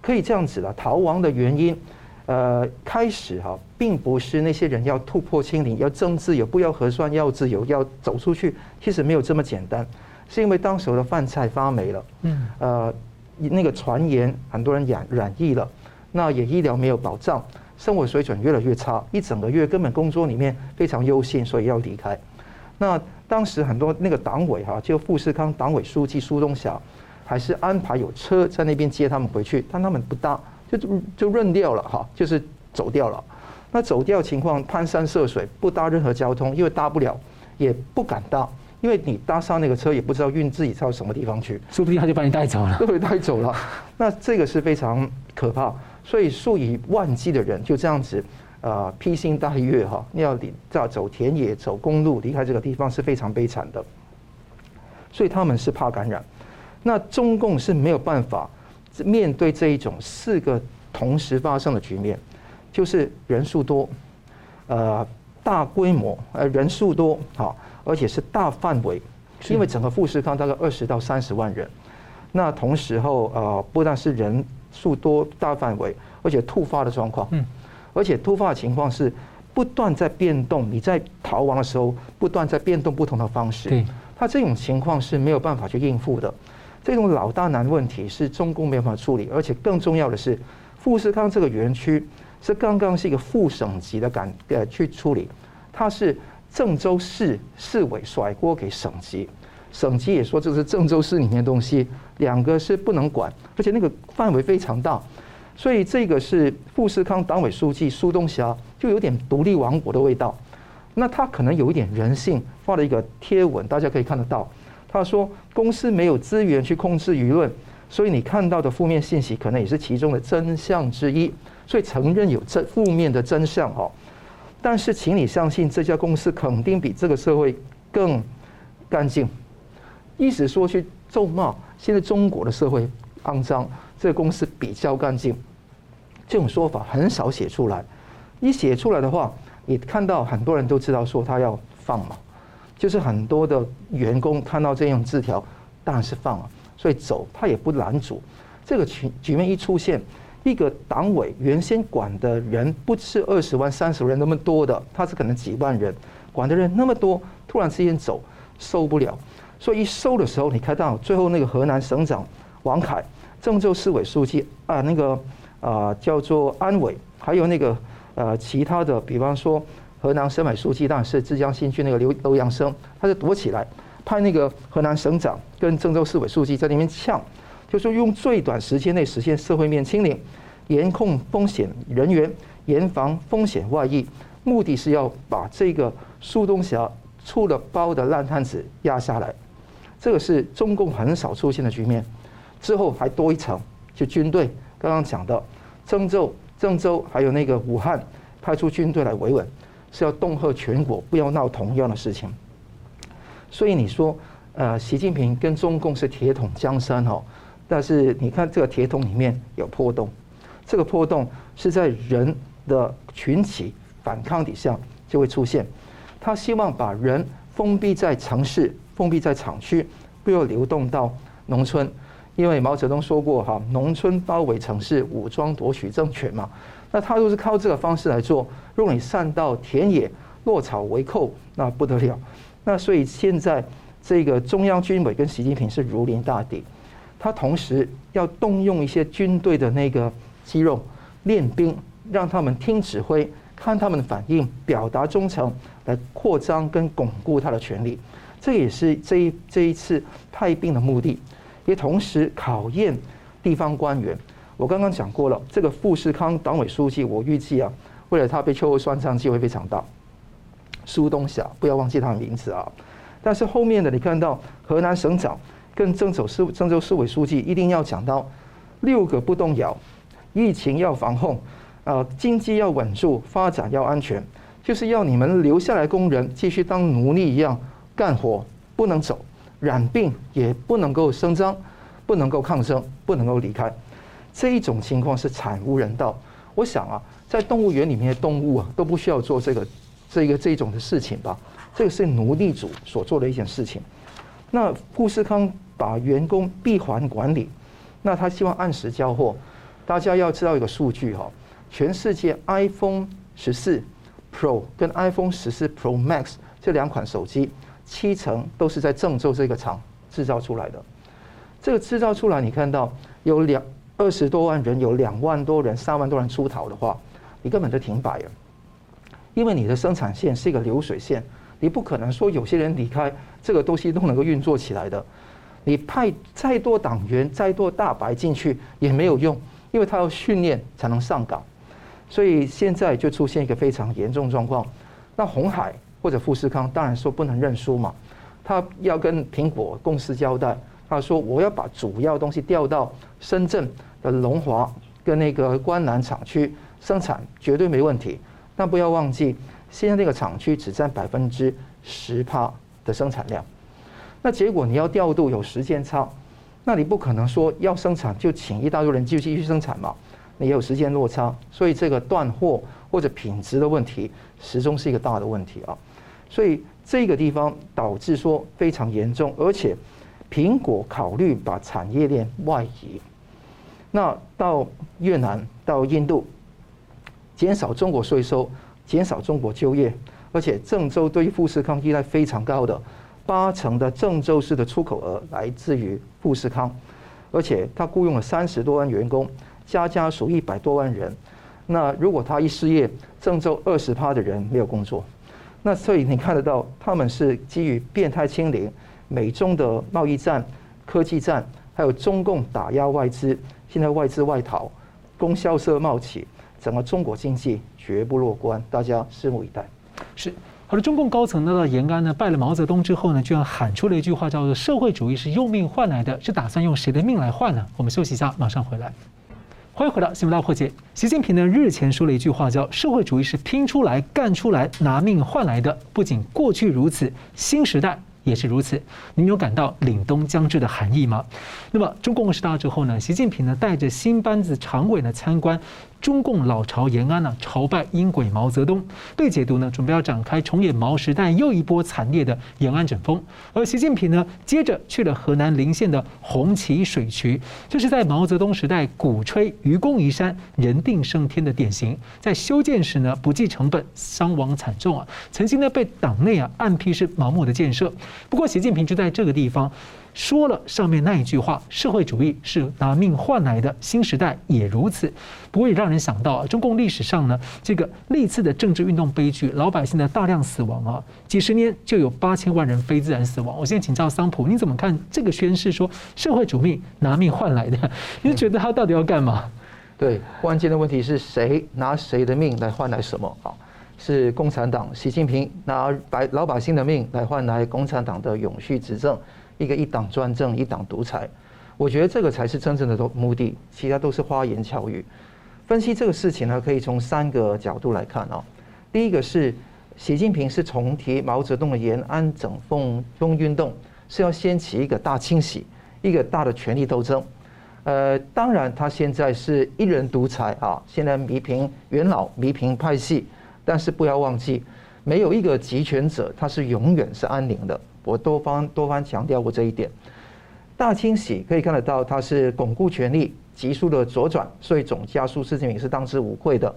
S3: 可以这样子了，逃亡的原因，呃，开始哈，并不是那些人要突破清零，要政治有不要核酸，要自由，要走出去，其实没有这么简单，是因为当时的饭菜发霉了，嗯，呃，那个传言很多人染染疫了，那也医疗没有保障，生活水准越来越差，一整个月根本工作里面非常忧心，所以要离开。那当时很多那个党委哈，就富士康党委书记苏东霞，还是安排有车在那边接他们回去，但他们不搭。就就认掉了哈，就是走掉了。那走掉情况攀山涉水，不搭任何交通，因为搭不了，也不敢搭，因为你搭上那个车也不知道运自己到什么地方去，
S1: 说不定他就把你带走了，
S3: 都被带走了。那这个是非常可怕，所以数以万计的人就这样子，呃，披星戴月哈，要你要走田野、走公路离开这个地方是非常悲惨的。所以他们是怕感染，那中共是没有办法。面对这一种四个同时发生的局面，就是人数多，呃，大规模，呃，人数多，好，而且是大范围，因为整个富士康大概二十到三十万人，那同时候，呃，不但是人数多、大范围，而且突发的状况，嗯，而且突发的情况是不断在变动，你在逃亡的时候，不断在变动不同的方式，对，他这种情况是没有办法去应付的。这种老大难问题是中共没有办法处理，而且更重要的是，富士康这个园区是刚刚是一个副省级的感呃去处理，它是郑州市市委甩锅给省级，省级也说这是郑州市里面的东西，两个是不能管，而且那个范围非常大，所以这个是富士康党委书记苏东霞就有点独立王国的味道，那他可能有一点人性，发了一个贴文，大家可以看得到。他说：“公司没有资源去控制舆论，所以你看到的负面信息可能也是其中的真相之一。所以承认有这负面的真相哦，但是请你相信，这家公司肯定比这个社会更干净。意思说去咒骂现在中国的社会肮脏，这个公司比较干净。这种说法很少写出来，一写出来的话，你看到很多人都知道说他要放嘛。”就是很多的员工看到这样字条，当然是放了，所以走他也不拦阻。这个局局面一出现，一个党委原先管的人不是二十万、三十万那么多的，他是可能几万人，管的人那么多，突然之间走，受不了。所以一收的时候，你看到最后那个河南省长王凯、郑州市委书记啊，那个啊叫做安伟，还有那个呃其他的，比方说。河南省委书记当然是浙江新区那个刘刘阳生，他就躲起来，派那个河南省长跟郑州市委书记在那边呛，就说用最短时间内实现社会面清零，严控风险人员，严防风险外溢，目的是要把这个苏东霞出了包的烂摊子压下来。这个是中共很少出现的局面。之后还多一层，就军队刚刚讲的郑州、郑州还有那个武汉，派出军队来维稳。是要恫吓全国不要闹同样的事情，所以你说，呃，习近平跟中共是铁桶江山哦，但是你看这个铁桶里面有破洞，这个破洞是在人的群起反抗底下就会出现。他希望把人封闭在城市，封闭在厂区，不要流动到农村，因为毛泽东说过哈，农村包围城市，武装夺取政权嘛。那他都是靠这个方式来做，如果你散到田野，落草为寇，那不得了。那所以现在这个中央军委跟习近平是如临大敌，他同时要动用一些军队的那个肌肉练兵，让他们听指挥，看他们的反应，表达忠诚，来扩张跟巩固他的权力。这也是这一这一次派兵的目的，也同时考验地方官员。我刚刚讲过了，这个富士康党委书记，我预计啊，为了他被秋后算账机会非常大。苏东晓，不要忘记他的名字啊。但是后面的你看到河南省长跟郑州市郑州市委书记一定要讲到六个不动摇，疫情要防控，啊，经济要稳住，发展要安全，就是要你们留下来工人继续当奴隶一样干活，不能走，染病也不能够声张，不能够抗争，不能够离开。这一种情况是惨无人道。我想啊，在动物园里面的动物啊，都不需要做这个、这个、这种的事情吧？这个是奴隶主所做的一件事情。那富士康把员工闭环管理，那他希望按时交货。大家要知道一个数据哈，全世界 iPhone 十四 Pro 跟 iPhone 十四 Pro Max 这两款手机，七成都是在郑州这个厂制造出来的。这个制造出来，你看到有两二十多万人，有两万多人、三万多人出逃的话，你根本就停摆了。因为你的生产线是一个流水线，你不可能说有些人离开，这个东西都能够运作起来的。你派再多党员、再多大白进去也没有用，因为他要训练才能上岗。所以现在就出现一个非常严重状况。那红海或者富士康当然说不能认输嘛，他要跟苹果公司交代，他说我要把主要东西调到深圳的龙华跟那个观澜厂区生产，绝对没问题。但不要忘记，现在那个厂区只占百分之十帕的生产量。那结果你要调度有时间差，那你不可能说要生产就请一大堆人就继续生产嘛。你也有时间落差，所以这个断货或者品质的问题始终是一个大的问题啊。所以这个地方导致说非常严重，而且苹果考虑把产业链外移，那到越南、到印度，减少中国税收，减少中国就业，而且郑州对于富士康依赖非常高的，八成的郑州市的出口额来自于富士康，而且他雇佣了三十多万员工。家家属一百多万人，那如果他一失业，郑州二十趴的人没有工作，那所以你看得到，他们是基于变态清零、美中的贸易战、科技战，还有中共打压外资，现在外资外逃，供销社冒起，整个中国经济绝不乐观，大家拭目以待。
S1: 是，好的，中共高层呢到延安呢拜了毛泽东之后呢，居然喊出了一句话，叫做“社会主义是用命换来的”，是打算用谁的命来换呢？我们休息一下，马上回来。欢迎回到新闻大破解。习近平呢日前说了一句话，叫“社会主义是拼出来、干出来、拿命换来的”。不仅过去如此，新时代也是如此。您有感到凛冬将至的含义吗？那么，中共二十大之后呢，习近平呢带着新班子常委呢参观。中共老巢延安呢，朝拜英轨毛泽东。对解读呢，准备要展开重演毛时代又一波惨烈的延安整风。而习近平呢，接着去了河南临县的红旗水渠，这是在毛泽东时代鼓吹愚公移山、人定胜天的典型。在修建时呢，不计成本，伤亡惨重啊！曾经呢，被党内啊暗批是盲目的建设。不过，习近平就在这个地方。说了上面那一句话，社会主义是拿命换来的，新时代也如此。不过也让人想到啊，中共历史上呢，这个历次的政治运动悲剧，老百姓的大量死亡啊，几十年就有八千万人非自然死亡。我现在请教桑普，你怎么看这个宣誓说社会主义拿命换来的？你觉得他到底要干嘛？
S3: 对，关键的问题是谁拿谁的命来换来什么啊？是共产党，习近平拿百老百姓的命来换来共产党的永续执政。一个一党专政、一党独裁，我觉得这个才是真正的目的，其他都是花言巧语。分析这个事情呢，可以从三个角度来看哦。第一个是习近平是重提毛泽东的延安整风风运动，是要掀起一个大清洗，一个大的权力斗争。呃，当然他现在是一人独裁啊，现在弥平元老、弥平派系，但是不要忘记，没有一个集权者他是永远是安宁的。我多方多方强调过这一点，大清洗可以看得到，它是巩固权力、急速的左转，所以总加速习近平是当之无愧的。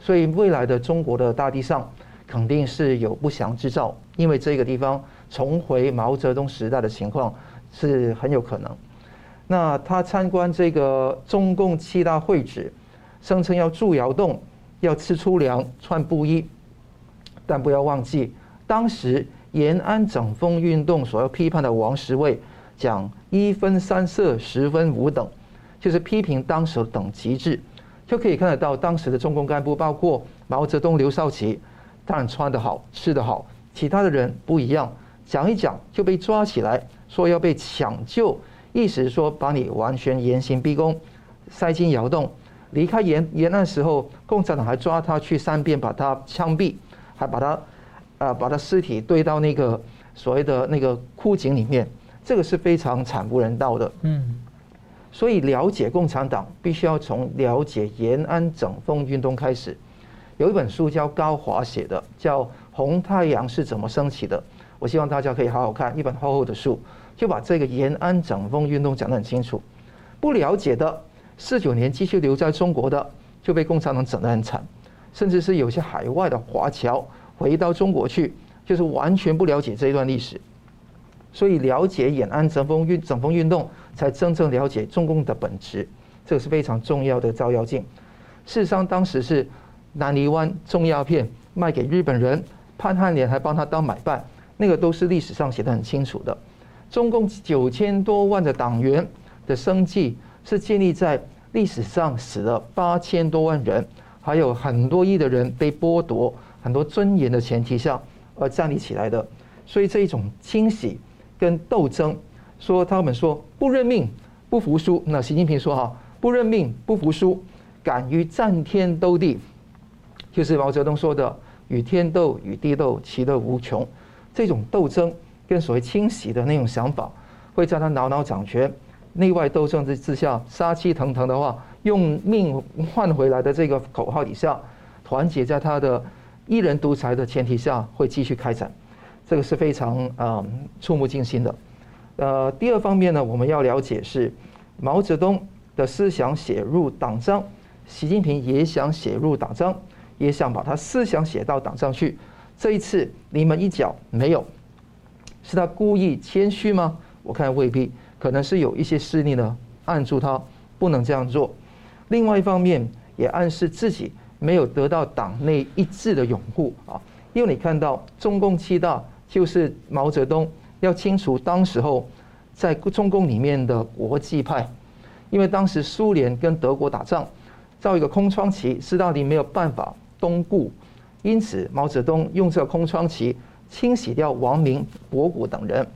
S3: 所以未来的中国的大地上肯定是有不祥之兆，因为这个地方重回毛泽东时代的情况是很有可能。那他参观这个中共七大会址，声称要住窑洞，要吃粗粮、穿布衣，但不要忘记当时。延安整风运动所要批判的王石卫讲一分三色，十分五等，就是批评当时的等级制，就可以看得到当时的中共干部，包括毛泽东、刘少奇，当然穿得好，吃得好，其他的人不一样，讲一讲就被抓起来，说要被抢救，意思说把你完全严刑逼供，塞进窑洞，离开延延安时候，共产党还抓他去三边把他枪毙，还把他。啊，把他尸体堆到那个所谓的那个枯井里面，这个是非常惨不人道的。嗯，所以了解共产党，必须要从了解延安整风运动开始。有一本书叫高华写的，叫《红太阳是怎么升起的》，我希望大家可以好好看一本厚厚的书，就把这个延安整风运动讲得很清楚。不了解的，四九年继续留在中国的，就被共产党整得很惨，甚至是有些海外的华侨回到中国去，就是完全不了解这一段历史。所以了解延安整风运整风运动，才真正了解中共的本质，这个是非常重要的照妖镜。事实上，当时是南泥湾种鸦片卖给日本人，潘汉年还帮他当买办，那个都是历史上写得很清楚的。中共九千多万的党员的生计是建立在历史上死了八千多万人，还有很多亿的人被剥夺很多尊严的前提下而站立起来的，所以这一种清洗。跟斗争，说他们说不认命不服输，那习近平说哈不认命不服输，敢于战天斗地，就是毛泽东说的与天斗与地斗其乐无穷。这种斗争跟所谓清洗的那种想法，会在他牢牢掌权、内外斗争之之下杀气腾腾的话，用命换回来的这个口号底下，团结在他的一人独裁的前提下，会继续开展。这个是非常啊触目惊心的。呃，第二方面呢，我们要了解是毛泽东的思想写入党章，习近平也想写入党章，也想把他思想写到党上去。这一次临门一脚没有，是他故意谦虚吗？我看未必，可能是有一些势力呢按住他不能这样做。另外一方面也暗示自己没有得到党内一致的拥护啊，因为你看到中共七大。就是毛泽东要清除当时候在中共里面的国际派，因为当时苏联跟德国打仗，造一个空窗期，斯大林没有办法东顾，因此毛泽东用这个空窗期清洗掉王明、博古等人，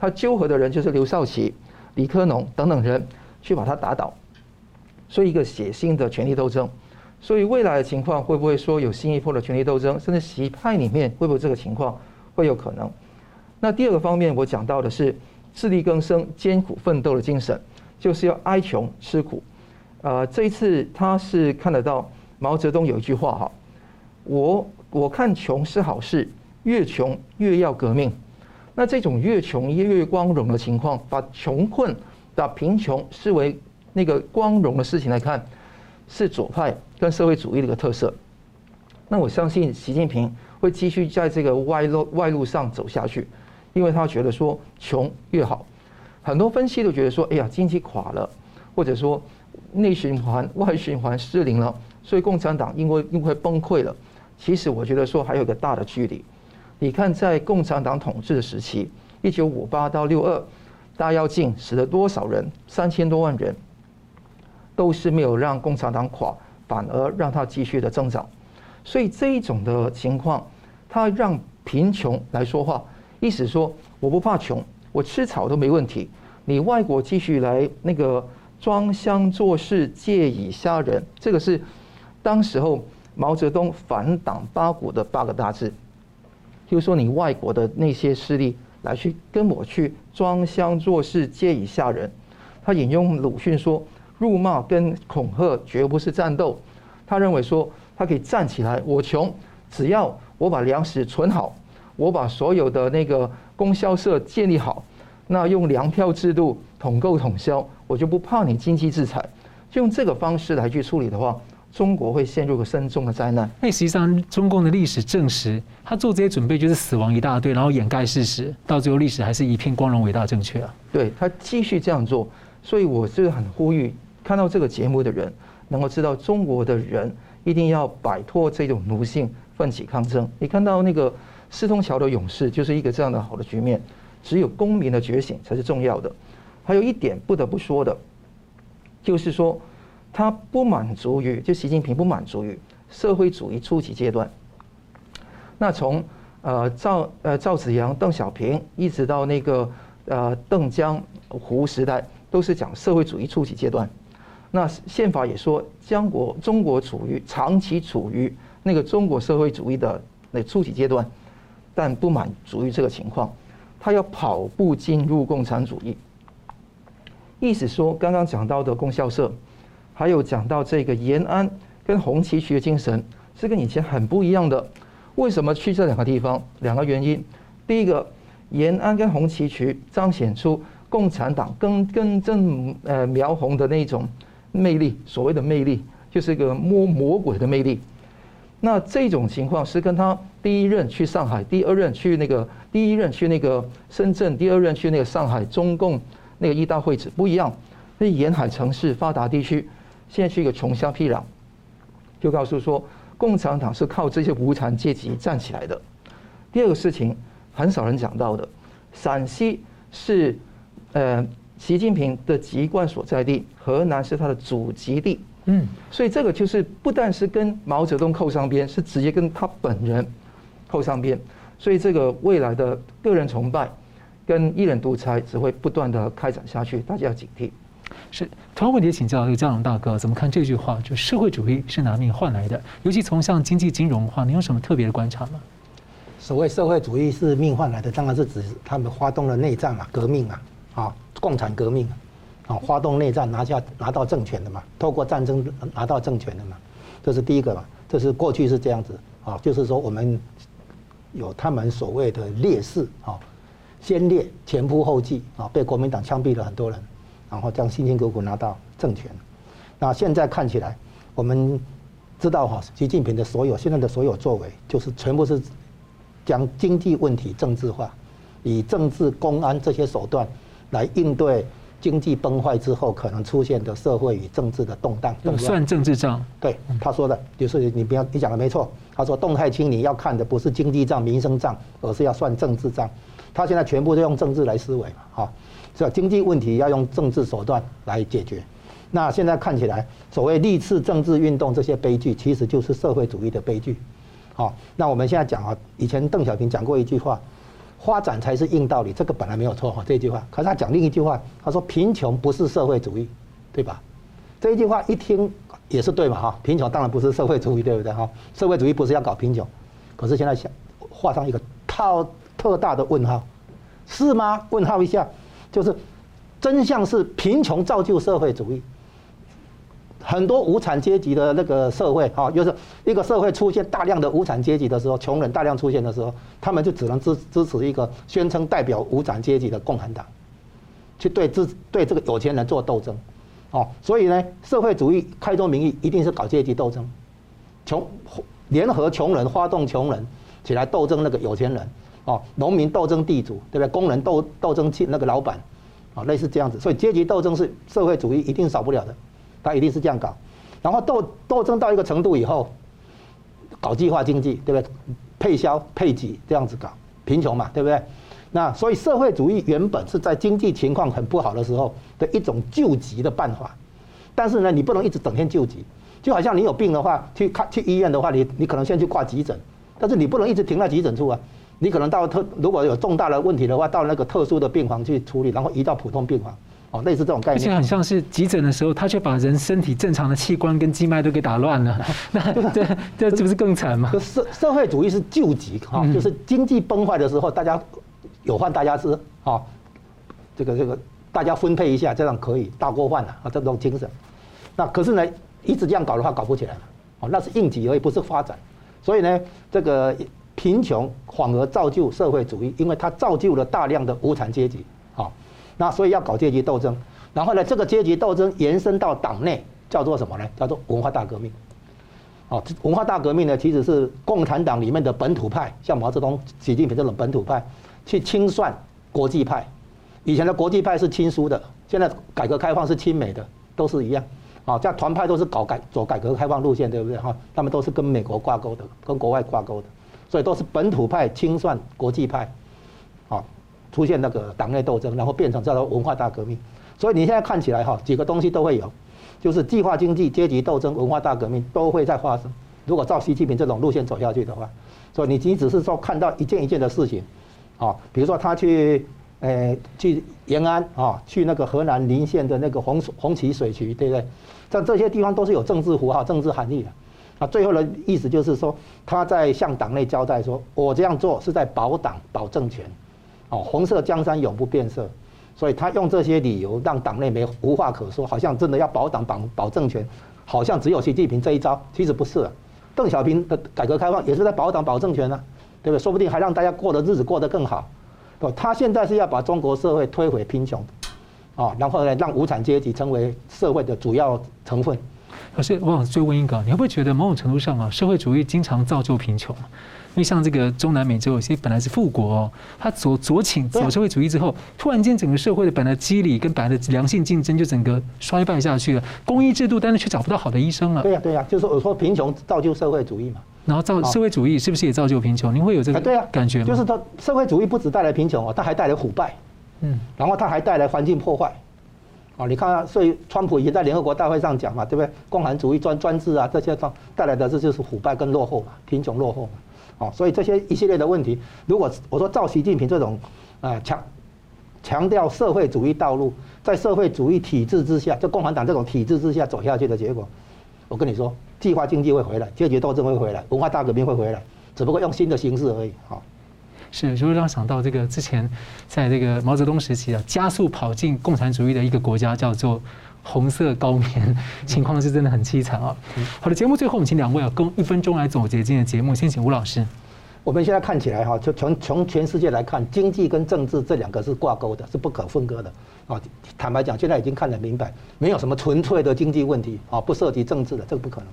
S3: 他纠合的人就是刘少奇、李克农等等人去把他打倒，所以一个血腥的权力斗争，所以未来的情况会不会说有新一波的权力斗争，甚至习派里面会不会这个情况？会有可能。那第二个方面，我讲到的是自力更生、艰苦奋斗的精神，就是要挨穷吃苦。呃，这一次他是看得到毛泽东有一句话哈，我我看穷是好事，越穷越要革命。那这种越穷越越光荣的情况，把穷困、把贫穷视为那个光荣的事情来看，是左派跟社会主义的一个特色。那我相信习近平。会继续在这个外路外路上走下去，因为他觉得说穷越好。很多分析都觉得说，哎呀，经济垮了，或者说内循环、外循环失灵了，所以共产党因为因为崩溃了。其实我觉得说还有一个大的距离。你看，在共产党统治的时期，一九五八到六二，大跃进死了多少人？三千多万人，都是没有让共产党垮，反而让它继续的增长。所以这一种的情况，他让贫穷来说话，意思说我不怕穷，我吃草都没问题。你外国继续来那个装腔作势、借以吓人，这个是当时候毛泽东反党八股的八个大字。就是说你外国的那些势力来去跟我去装腔作势、借以吓人。他引用鲁迅说：“辱骂跟恐吓绝不是战斗。”他认为说。他可以站起来，我穷，只要我把粮食存好，我把所有的那个供销社建立好，那用粮票制度统购统销，我就不怕你经济制裁。就用这个方式来去处理的话，中国会陷入个深重的灾难。
S1: 那实际上，中共的历史证实，他做这些准备就是死亡一大堆，然后掩盖事实，到最后历史还是一片光荣伟大正确啊。
S3: 对，他继续这样做，所以我是很呼吁看到这个节目的人，能够知道中国的人。一定要摆脱这种奴性，奋起抗争。你看到那个四通桥的勇士，就是一个这样的好的局面。只有公民的觉醒才是重要的。还有一点不得不说的，就是说他不满足于，就习近平不满足于社会主义初级阶段。那从呃赵呃赵紫阳、邓小平，一直到那个呃邓江胡时代，都是讲社会主义初级阶段。那宪法也说，将国中国处于长期处于那个中国社会主义的那初级阶段，但不满足于这个情况，他要跑步进入共产主义。意思说，刚刚讲到的供销社，还有讲到这个延安跟红旗渠的精神，是跟以前很不一样的。为什么去这两个地方？两个原因。第一个，延安跟红旗渠彰显出共产党根根正呃苗红的那种。魅力，所谓的魅力，就是一个摸魔鬼的魅力。那这种情况是跟他第一任去上海，第二任去那个第一任去那个深圳，第二任去那个上海中共那个一大会址不一样。那沿海城市发达地区，现在是一个穷乡僻壤，就告诉说，共产党是靠这些无产阶级站起来的。第二个事情很少人讲到的，陕西是呃习近平的籍贯所在地，河南是他的祖籍地。嗯，所以这个就是不但是跟毛泽东扣上边，是直接跟他本人扣上边。所以这个未来的个人崇拜跟一人独裁只会不断的开展下去，大家要警惕。
S1: 是，同样问题请教这个江龙大哥，怎么看这句话？就社会主义是拿命换来的，尤其从像经济金融的话，你有什么特别的观察吗？
S2: 所谓社会主义是命换来的，当然是指他们发动了内战嘛，革命啊，啊，共产革命，啊，发动内战拿下拿到政权的嘛，透过战争拿到政权的嘛，这是第一个嘛，这是过去是这样子啊，就是说我们有他们所谓的烈士啊，先烈前仆后继啊，被国民党枪毙了很多人。然后这样辛辛苦苦拿到政权，那现在看起来，我们知道哈，习近平的所有现在的所有作为，就是全部是将经济问题政治化，以政治、公安这些手段来应对经济崩坏之后可能出现的社会与政治的动荡。
S1: 动算政治账。
S2: 对，他说的就是你不要，你讲的没错。他说动态清理要看的不是经济账、民生账，而是要算政治账。他现在全部都用政治来思维嘛，哈。这经济问题要用政治手段来解决，那现在看起来，所谓历次政治运动这些悲剧，其实就是社会主义的悲剧。好，那我们现在讲啊，以前邓小平讲过一句话，发展才是硬道理，这个本来没有错哈，这句话。可是他讲另一句话，他说贫穷不是社会主义，对吧？这一句话一听也是对嘛哈，贫穷当然不是社会主义，对不对哈？社会主义不是要搞贫穷，可是现在想画上一个套特大的问号，是吗？问号一下。就是真相是贫穷造就社会主义，很多无产阶级的那个社会哈，就是一个社会出现大量的无产阶级的时候，穷人大量出现的时候，他们就只能支支持一个宣称代表无产阶级的共产党，去对这对这个有钱人做斗争，哦，所以呢，社会主义开宗明义一定是搞阶级斗争，穷联合穷人发动穷人起来斗争那个有钱人。哦，农民斗争地主，对不对？工人斗斗争去那个老板，啊，类似这样子。所以阶级斗争是社会主义一定少不了的，他一定是这样搞。然后斗斗争到一个程度以后，搞计划经济，对不对？配销配给这样子搞，贫穷嘛，对不对？那所以社会主义原本是在经济情况很不好的时候的一种救急的办法，但是呢，你不能一直整天救急，就好像你有病的话，去看去医院的话，你你可能先去挂急诊，但是你不能一直停在急诊处啊。你可能到特如果有重大的问题的话，到那个特殊的病房去处理，然后移到普通病房，哦，类似这种概念。而
S1: 且很像是急诊的时候，他却把人身体正常的器官跟静脉都给打乱了，那这这这不是更惨吗？
S2: 社社会主义是救急哈，就是经济崩坏的时候，大家有饭大家吃啊，这个这个大家分配一下，这样可以大锅饭了啊，这种精神。那可是呢，一直这样搞的话，搞不起来了，哦，那是应急而已，不是发展。所以呢，这个。贫穷反而造就社会主义，因为它造就了大量的无产阶级，好，那所以要搞阶级斗争，然后呢，这个阶级斗争延伸到党内，叫做什么呢？叫做文化大革命。哦，文化大革命呢，其实是共产党里面的本土派，像毛泽东、习近平这种本土派，去清算国际派。以前的国际派是亲苏的，现在改革开放是亲美的，都是一样。啊，这样团派都是搞改走改革开放路线，对不对？哈，他们都是跟美国挂钩的，跟国外挂钩的。所以都是本土派清算国际派，出现那个党内斗争，然后变成叫做文化大革命。所以你现在看起来哈，几个东西都会有，就是计划经济、阶级斗争、文化大革命都会在发生。如果照习近平这种路线走下去的话，所以你你只是说看到一件一件的事情，啊，比如说他去，呃，去延安啊，去那个河南临县的那个红红旗水渠，对不对？像这些地方都是有政治符号、政治含义的。那最后的意思就是说，他在向党内交代说：“我这样做是在保党、保政权，哦，红色江山永不变色。”所以他用这些理由让党内没无话可说，好像真的要保党、保保政权，好像只有习近平这一招，其实不是。邓小平的改革开放也是在保党、保政权呢，对不对？说不定还让大家过的日子过得更好。哦，他现在是要把中国社会推回贫穷，啊，然后呢，让无产阶级成为社会的主要成分。
S1: 老师，我想追问一个，你会不会觉得某种程度上啊，社会主义经常造就贫穷？因为像这个中南美洲有些本来是富国哦，它左左倾走社会主义之后，突然间整个社会的本来机理跟本来的良性竞争就整个衰败下去了，公益制度但是却找不到好的医生了。
S2: 对呀对呀，就是我说贫穷造就社会主义嘛。
S1: 然后造社会主义是不是也造就贫穷？您会有这个感觉吗？
S2: 就是它社会主义不只带来贫穷哦，它还带来腐败，嗯，然后它还带来环境破坏。哦，你看，啊所以川普也在联合国大会上讲嘛，对不对？共产主义专专制啊，这些带带来的这就是腐败跟落后嘛，贫穷落后嘛。哦，所以这些一系列的问题，如果我说照习近平这种，啊强强调社会主义道路，在社会主义体制之下，就共产党这种体制之下走下去的结果，我跟你说，计划经济会回来，阶级斗争会回来，文化大革命会回来，只不过用新的形式而已。好，
S1: 是，就会让想到这个之前在这个毛泽东时期啊，加速跑进共产主义的一个国家叫做。红色高棉，情况是真的很凄惨啊！好的，节目最后我们请两位啊，用一分钟来总结今天的节目。先请吴老师。
S2: 我们现在看起来哈，就从从全世界来看，经济跟政治这两个是挂钩的，是不可分割的啊。坦白讲，现在已经看得明白，没有什么纯粹的经济问题啊，不涉及政治的，这个不可能。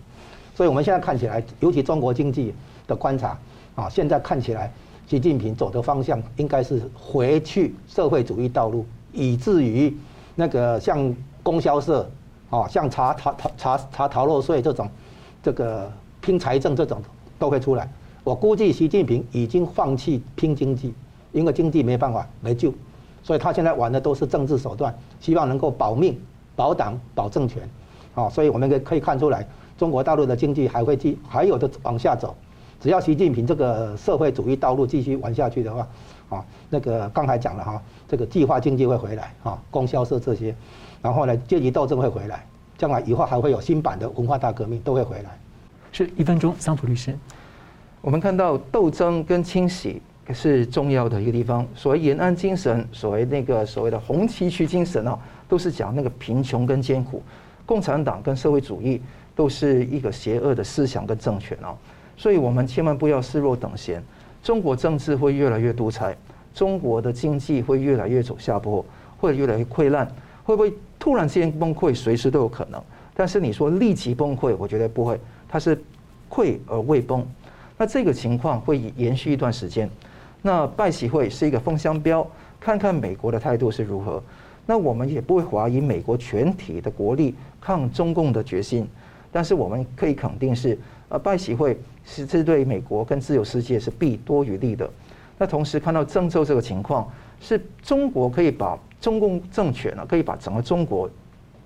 S2: 所以我们现在看起来，尤其中国经济的观察啊，现在看起来，习近平走的方向应该是回去社会主义道路，以至于那个像。供销社，啊，像查查查查查逃漏税这种，这个拼财政这种都会出来。我估计习近平已经放弃拼经济，因为经济没办法没救，所以他现在玩的都是政治手段，希望能够保命、保党、保政权。啊，所以我们可可以看出来，中国大陆的经济还会继还有的往下走。只要习近平这个社会主义道路继续玩下去的话，啊，那个刚才讲了哈，这个计划经济会回来，啊，供销社这些。然后呢，阶级斗争会回来，将来以后还会有新版的文化大革命都会回来。
S1: 是一分钟，桑普律师。
S3: 我们看到斗争跟清洗是重要的一个地方。所谓延安精神，所谓那个所谓的红旗渠精神啊，都是讲那个贫穷跟艰苦。共产党跟社会主义都是一个邪恶的思想跟政权啊，所以我们千万不要视若等闲。中国政治会越来越独裁，中国的经济会越来越走下坡，会越来越溃烂，会不会？突然之间崩溃，随时都有可能。但是你说立即崩溃，我觉得不会，它是溃而未崩。那这个情况会延续一段时间。那拜习会是一个风向标，看看美国的态度是如何。那我们也不会怀疑美国全体的国力抗中共的决心。但是我们可以肯定是，呃，拜习会是这对美国跟自由世界是弊多于利的。那同时看到郑州这个情况，是中国可以把。中共政权呢，可以把整个中国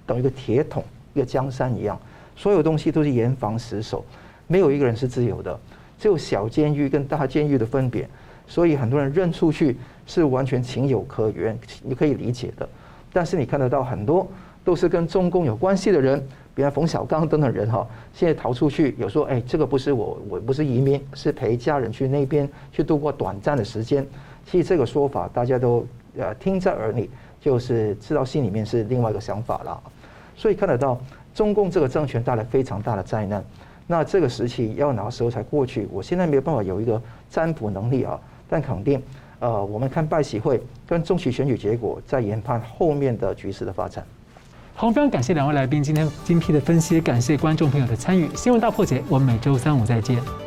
S3: 等一个铁桶、一个江山一样，所有东西都是严防死守，没有一个人是自由的，只有小监狱跟大监狱的分别。所以很多人认出去是完全情有可原，你可以理解的。但是你看得到很多都是跟中共有关系的人，比如冯小刚等等人哈，现在逃出去，有说哎，这个不是我，我不是移民，是陪家人去那边去度过短暂的时间。其实这个说法大家都呃听在耳里。就是知道心里面是另外一个想法了，所以看得到中共这个政权带来非常大的灾难。那这个时期要哪个时候才过去？我现在没有办法有一个占卜能力啊，但肯定，呃，我们看拜习会跟中期选举结果，在研判后面的局势的发展。
S1: 好，非常感谢两位来宾今天精辟的分析，感谢观众朋友的参与。新闻大破解，我们每周三五再见。